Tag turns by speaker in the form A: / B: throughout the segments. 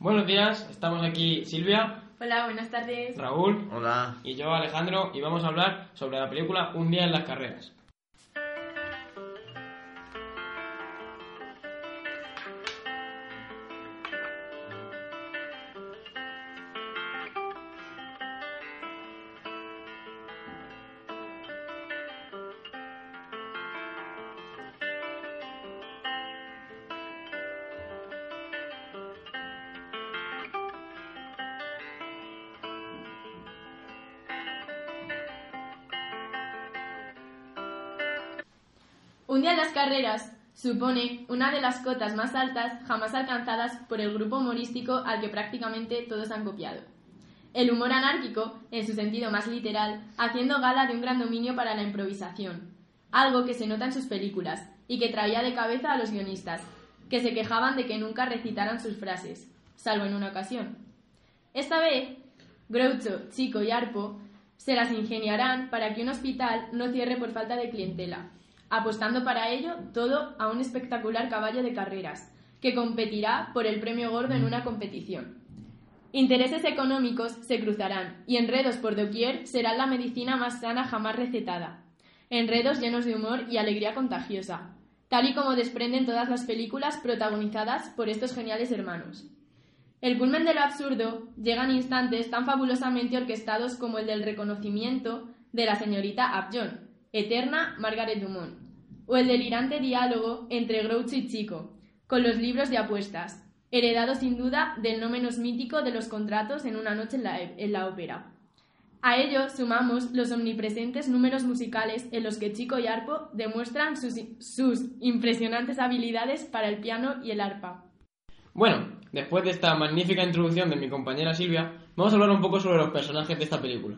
A: Buenos días, estamos aquí Silvia,
B: Hola, buenas tardes.
A: Raúl
C: Hola.
A: y yo Alejandro y vamos a hablar sobre la película Un día en las carreras.
B: Un día en las carreras supone una de las cotas más altas jamás alcanzadas por el grupo humorístico al que prácticamente todos han copiado. El humor anárquico, en su sentido más literal, haciendo gala de un gran dominio para la improvisación, algo que se nota en sus películas y que traía de cabeza a los guionistas, que se quejaban de que nunca recitaran sus frases, salvo en una ocasión. Esta vez, Groucho, Chico y Arpo se las ingeniarán para que un hospital no cierre por falta de clientela, apostando para ello todo a un espectacular caballo de carreras, que competirá por el premio gordo en una competición. Intereses económicos se cruzarán y enredos por doquier serán la medicina más sana jamás recetada. Enredos llenos de humor y alegría contagiosa, tal y como desprenden todas las películas protagonizadas por estos geniales hermanos. El culmen de lo absurdo llega en instantes tan fabulosamente orquestados como el del reconocimiento de la señorita Upjohn, eterna Margaret Dumont, o el delirante diálogo entre Groucho y Chico, con los libros de apuestas, heredado sin duda del no menos mítico de los contratos en una noche en la, en la ópera. A ello sumamos los omnipresentes números musicales en los que Chico y Arpo demuestran sus, sus impresionantes habilidades para el piano y el arpa.
A: Bueno, después de esta magnífica introducción de mi compañera Silvia, vamos a hablar un poco sobre los personajes de esta película.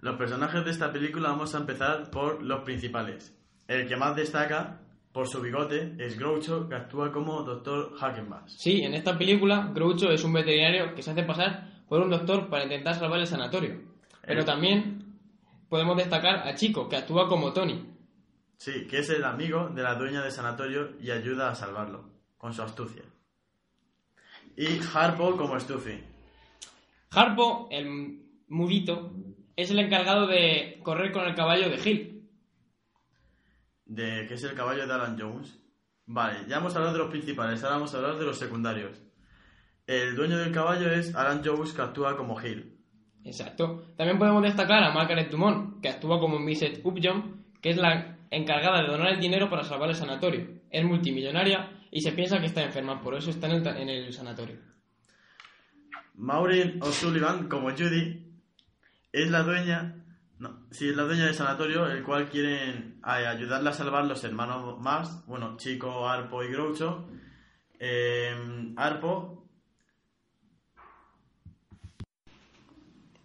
C: Los personajes de esta película vamos a empezar por los principales. El que más destaca por su bigote es Groucho, que actúa como Dr. Hackenbass.
A: Sí, en esta película, Groucho es un veterinario que se hace pasar por un doctor para intentar salvar el sanatorio. Pero
C: Eh.
A: también podemos destacar a Chico, que actúa como Tony.
C: Sí, que es el amigo de la dueña del sanatorio y ayuda a salvarlo, con su astucia. Y Harpo como Stuffy.
A: Harpo, el mudito, es el encargado de correr con el caballo de Hill.
C: De que es el caballo de Alan Jones. Vale, ya hemos hablado de los principales, ahora vamos a hablar de los secundarios. El dueño del caballo es Alan Jones, que actúa como Hill.
A: Exacto. También podemos destacar a Margaret Dumont, que actúa como Mrs. Upjohn, que es la encargada de donar el dinero para salvar el sanatorio. Es multimillonaria y se piensa que está enferma, por eso está en el, en el sanatorio.
C: Maureen O'Sullivan, como Judy, es la dueña. No, sí, es la dueña del sanatorio, el cual quieren eh, ayudarle a salvar los hermanos más. Bueno, Chico, Arpo y Groucho. Eh, Arpo,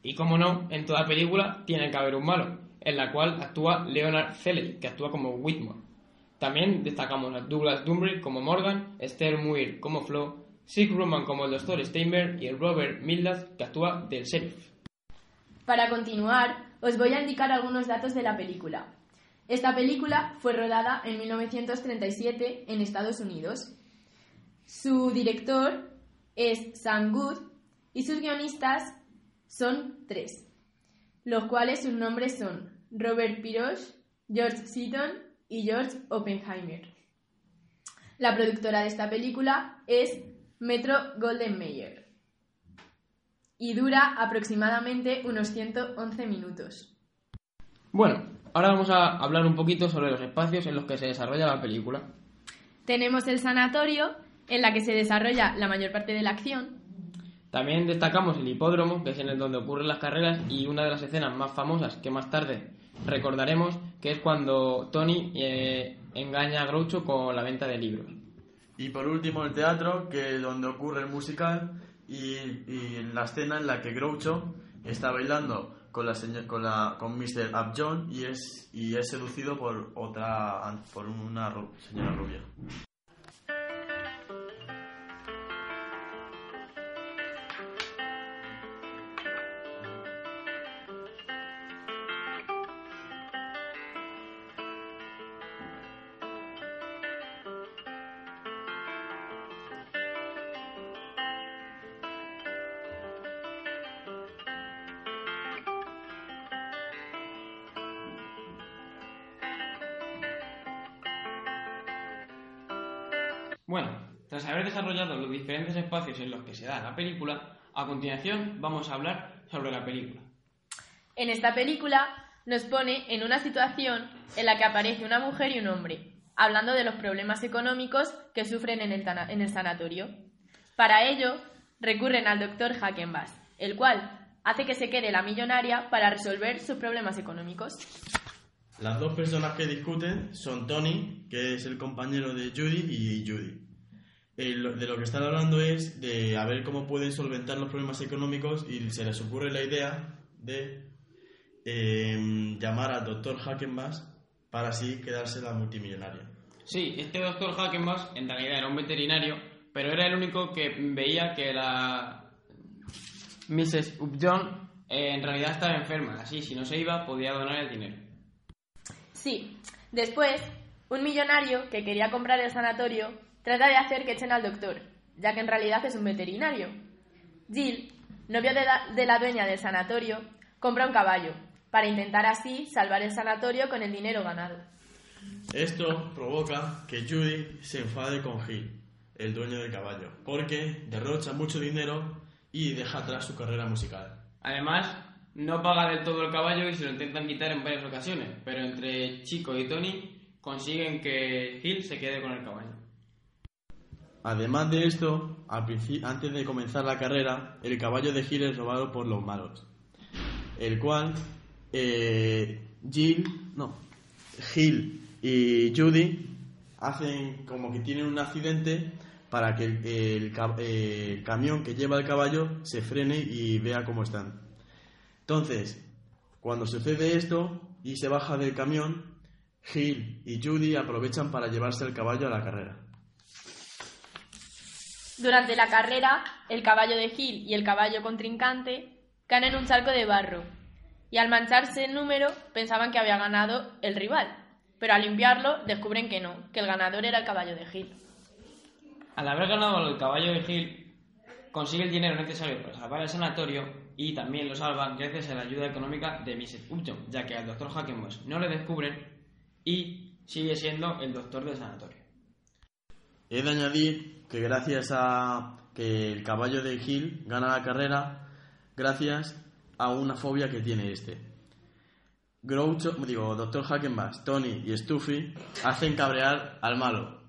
A: Y como no, en toda película tiene que haber un malo, en la cual actúa Leonard Feller, que actúa como Whitmore. También destacamos a Douglas Dumbrell como Morgan, Esther Muir como Flo, Sig Roman como el Dr. Steinberg y el Robert Mildas, que actúa del sheriff.
B: Para continuar, os voy a indicar algunos datos de la película. Esta película fue rodada en 1937 en Estados Unidos. Su director es Sam Good y sus guionistas son tres, los cuales sus nombres son Robert Pirosh, George Seaton y George Oppenheimer. La productora de esta película es Metro Golden Mayer y dura aproximadamente unos 111 minutos.
A: Bueno, ahora vamos a hablar un poquito sobre los espacios en los que se desarrolla la película.
B: Tenemos el sanatorio, en la que se desarrolla la mayor parte de la acción.
A: También destacamos el hipódromo, que es en el donde ocurren las carreras, y una de las escenas más famosas que más tarde recordaremos, que es cuando Tony eh, engaña a Groucho con la venta de libros.
C: Y por último el teatro, que es donde ocurre el musical y, y en la escena en la que Groucho está bailando con la señor- con la con Mr. Upjohn y es y es seducido por otra por una señora rubia.
A: Bueno, tras haber desarrollado los diferentes espacios en los que se da la película, a continuación vamos a hablar sobre la película.
B: En esta película nos pone en una situación en la que aparece una mujer y un hombre, hablando de los problemas económicos que sufren en el, sanatorio. Para ello, recurren al doctor Hackenbass, el cual hace que se quede la millonaria para resolver sus problemas económicos.
C: Las dos personas que discuten son Tony, que es el compañero de Judy, y Judy. El- de lo que están hablando es de a ver cómo pueden solventar los problemas económicos y se les ocurre la idea de em, llamar al doctor Hackenbass para así quedarse la multimillonaria.
A: Sí, este doctor Hackenbass en realidad era un veterinario, pero era el único que veía que la Mrs. Upjohn eh, en realidad estaba enferma, así si no se iba podía donar el dinero.
B: Sí, después, un millonario que quería comprar el sanatorio trata de hacer que echen al doctor, ya que en realidad es un veterinario. Jill, novio de la, de la dueña del sanatorio, compra un caballo, para intentar así salvar el sanatorio con el dinero ganado.
C: Esto provoca que Judy se enfade con Gil, el dueño del caballo, porque derrocha mucho dinero y deja atrás su carrera musical.
A: Además, no paga del todo el caballo y se lo intentan quitar en varias ocasiones, pero entre Chico y Tony consiguen que Hill se quede con el caballo.
C: Además de esto, al antes de comenzar la carrera, el caballo de Gil es robado por los malos, el cual eh, Jill, no, Gil y Judy hacen como que tienen un accidente para que el camión que lleva el caballo se frene y vea cómo están. Entonces, cuando sucede esto y se baja del camión, Gil y Judy aprovechan para llevarse el caballo a la carrera.
B: Durante la carrera, el caballo de Gil y el caballo contrincante caen en un charco de barro, y al mancharse el número pensaban que había ganado el rival, pero al limpiarlo descubren que no, que el ganador era el caballo de Gil.
A: Al haber ganado el caballo de Hill, consigue el dinero necesario para salvar el sanatorio y también lo salva gracias a la ayuda económica de Mrs. Upjohn, ya que al doctor Hackenboss no le descubren y sigue siendo el doctor del sanatorio.
C: He de añadir que gracias a que el caballo de Hill gana la carrera, gracias a una fobia que tiene este. Groucho, digo, Dr. Hackenbass, Tony y Stuffy hacen cabrear al malo,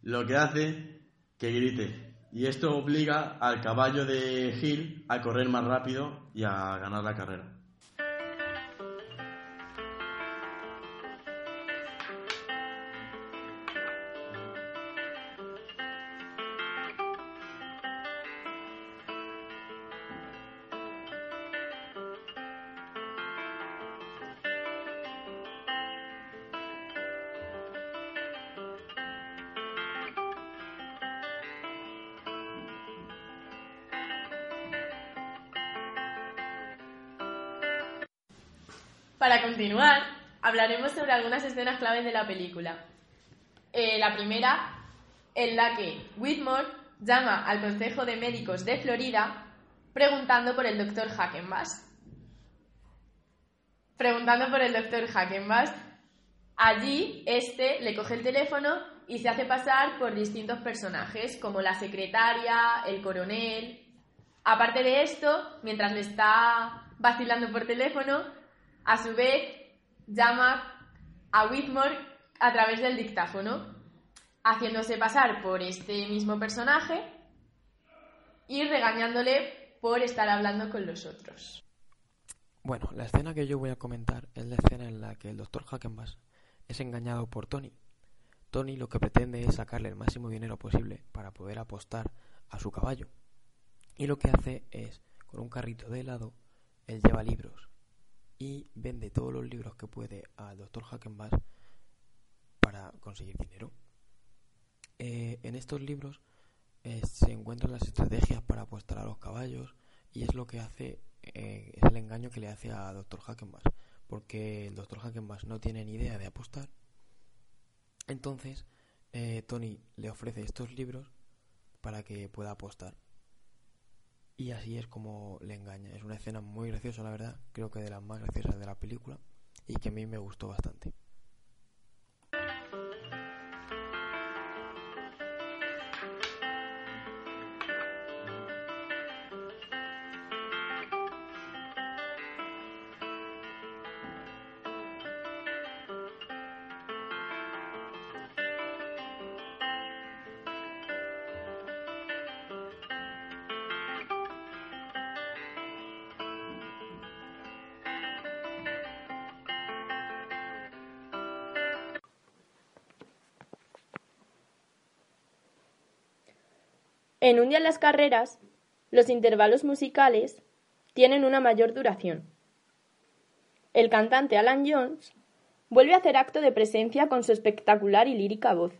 C: lo que hace que grite. Y esto obliga al caballo de Hill a correr más rápido y a ganar la carrera.
B: Para continuar, hablaremos sobre algunas escenas claves de la película. Eh, la primera, en la que Whitmore llama al Consejo de Médicos de Florida preguntando por el doctor Hackenbass. Preguntando por el doctor Hackenbass. Allí, este le coge el teléfono y se hace pasar por distintos personajes, como la secretaria, el coronel. Aparte de esto, mientras le está vacilando por teléfono, a su vez llama a Whitmore a través del dictáfono, haciéndose pasar por este mismo personaje y regañándole por estar hablando con los otros.
D: Bueno, la escena que yo voy a comentar es la escena en la que el doctor Hackenbass es engañado por Tony. Tony lo que pretende es sacarle el máximo dinero posible para poder apostar a su caballo. Y lo que hace es, con un carrito de helado, él lleva libros y vende todos los libros que puede al doctor Hackenbass para conseguir dinero. Eh, en estos libros eh, se encuentran las estrategias para apostar a los caballos y es lo que hace eh, es el engaño que le hace a Dr. Hackenbass, porque el Dr. Hackenbass no tiene ni idea de apostar. Entonces, Tony le ofrece estos libros para que pueda apostar. Y así es como le engaña. Es una escena muy graciosa, la verdad. Creo que de las más graciosas de la película y que a mí me gustó bastante.
B: En un día las carreras, los intervalos musicales tienen una mayor duración. El cantante Alan Jones vuelve a hacer acto de presencia con su espectacular y lírica voz,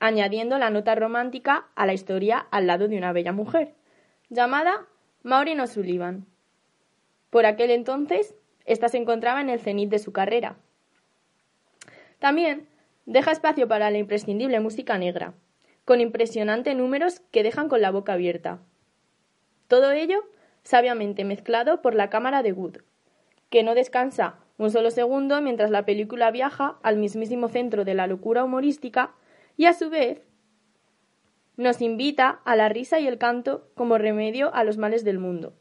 B: añadiendo la nota romántica a la historia al lado de una bella mujer, llamada Maureen O'Sullivan. Por aquel entonces, ésta se encontraba en el cenit de su carrera. También deja espacio para la imprescindible música negra, con impresionantes números que dejan con la boca abierta. Todo ello sabiamente mezclado por la cámara de Wood, que no descansa un solo segundo mientras la película viaja al mismísimo centro de la locura humorística y a su vez nos invita a la risa y el canto como remedio a los males del mundo.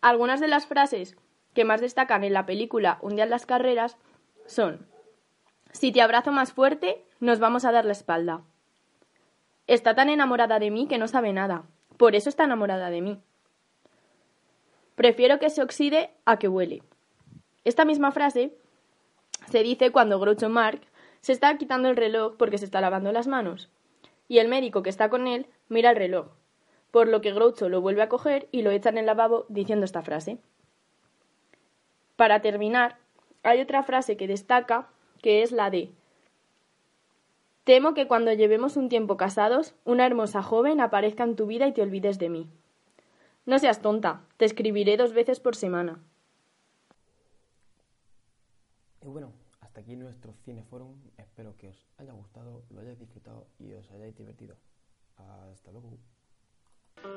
B: Algunas de las frases que más destacan en la película Un día en las carreras son Si te abrazo más fuerte, nos vamos a dar la espalda. Está tan enamorada de mí que no sabe nada. Por eso está enamorada de mí. Prefiero que se oxide a que huele. Esta misma frase se dice cuando Groucho Mark se está quitando el reloj porque se está lavando las manos. Y el médico que está con él mira el reloj por lo que Groucho lo vuelve a coger y lo echa en el lavabo diciendo esta frase. Para terminar, hay otra frase que destaca, que es la de Temo que cuando llevemos un tiempo casados, una hermosa joven aparezca en tu vida y te olvides de mí. No seas tonta, te escribiré dos veces por semana.
D: Y bueno, hasta aquí nuestro Cineforum. Espero que os haya gustado, lo hayáis disfrutado y os hayáis divertido. Hasta luego. うん。